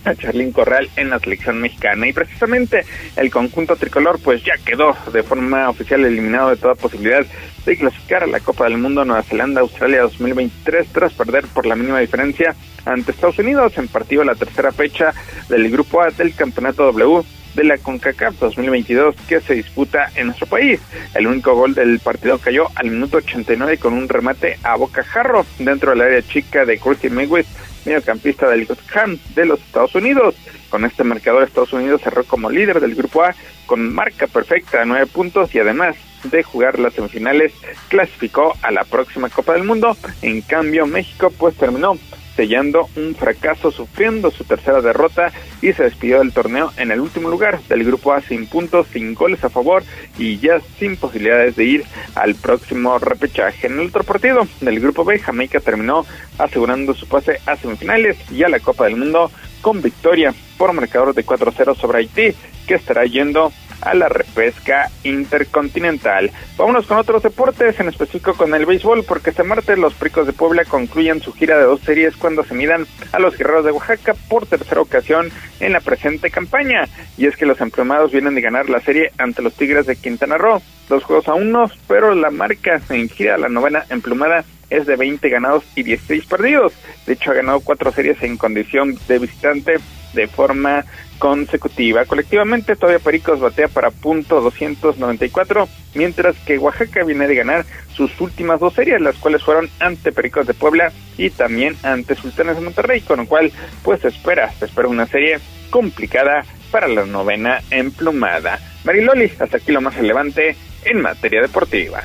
a Charlín Corral en la selección mexicana. Y precisamente el conjunto tricolor pues ya quedó de forma oficial eliminado de toda posibilidad de clasificar a la Copa del Mundo Nueva Zelanda Australia 2023 tras perder por la mínima diferencia ante Estados Unidos en partido la tercera fecha del grupo A del Campeonato W de la CONCACAF 2022 que se disputa en nuestro país. El único gol del partido cayó al minuto 89 con un remate a bocajarro dentro del área chica de Curtis Mewis mediocampista del Ham de los Estados Unidos. Con este marcador, Estados Unidos cerró como líder del Grupo A con marca perfecta de nueve puntos y además de jugar las semifinales clasificó a la próxima Copa del Mundo. En cambio, México pues terminó sellando un fracaso, sufriendo su tercera derrota y se despidió del torneo en el último lugar del grupo A sin puntos, sin goles a favor y ya sin posibilidades de ir al próximo repechaje. En el otro partido del grupo B, Jamaica terminó asegurando su pase a semifinales y a la Copa del Mundo con victoria por marcador de 4-0 sobre Haití, que estará yendo a la repesca intercontinental. Vámonos con otros deportes, en específico con el béisbol, porque este martes los Pricos de Puebla concluyen su gira de dos series cuando se midan a los Guerreros de Oaxaca por tercera ocasión en la presente campaña. Y es que los emplumados vienen de ganar la serie ante los Tigres de Quintana Roo, dos juegos a uno, pero la marca en gira, la novena emplumada, es de 20 ganados y 16 perdidos. De hecho, ha ganado cuatro series en condición de visitante de forma consecutiva. Colectivamente, todavía Pericos batea para punto 294, mientras que Oaxaca viene de ganar sus últimas dos series, las cuales fueron ante Pericos de Puebla y también ante Sultanes de Monterrey, con lo cual, pues se espera, se espera una serie complicada para la novena emplumada. Mariloli, hasta aquí lo más relevante en materia deportiva.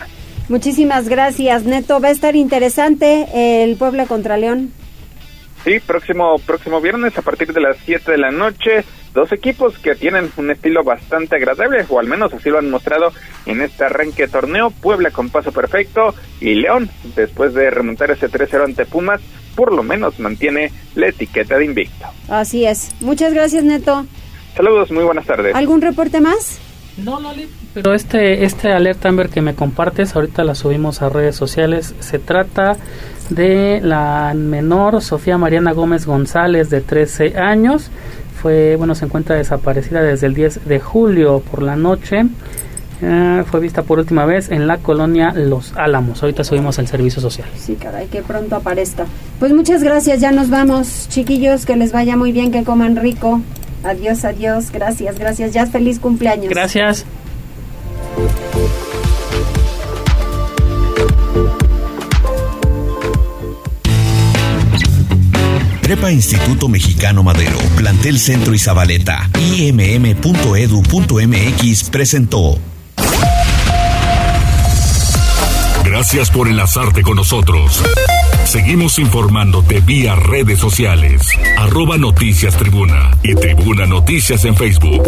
Muchísimas gracias, Neto. Va a estar interesante el Puebla contra León. Sí, próximo, próximo viernes a partir de las 7 de la noche, dos equipos que tienen un estilo bastante agradable, o al menos así lo han mostrado en este arranque de torneo, Puebla con paso perfecto y León, después de remontar ese 3-0 ante Pumas, por lo menos mantiene la etiqueta de invicto. Así es. Muchas gracias, Neto. Saludos, muy buenas tardes. ¿Algún reporte más? No, Loli, pero este, este alerta Amber que me compartes, ahorita la subimos a redes sociales, se trata de la menor Sofía Mariana Gómez González de 13 años, fue, bueno, se encuentra desaparecida desde el 10 de julio por la noche, eh, fue vista por última vez en la colonia Los Álamos, ahorita subimos al servicio social. Sí, caray, que pronto aparezca. Pues muchas gracias, ya nos vamos, chiquillos, que les vaya muy bien, que coman rico. Adiós, adiós, gracias, gracias. Ya feliz cumpleaños. Gracias. Prepa Instituto Mexicano Madero, Plantel Centro y Zabaleta, imm.edu.mx presentó. Gracias por enlazarte con nosotros. Seguimos informándote vía redes sociales. Arroba Noticias Tribuna y Tribuna Noticias en Facebook.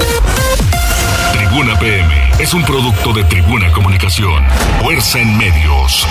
Tribuna PM es un producto de Tribuna Comunicación. Fuerza en medios.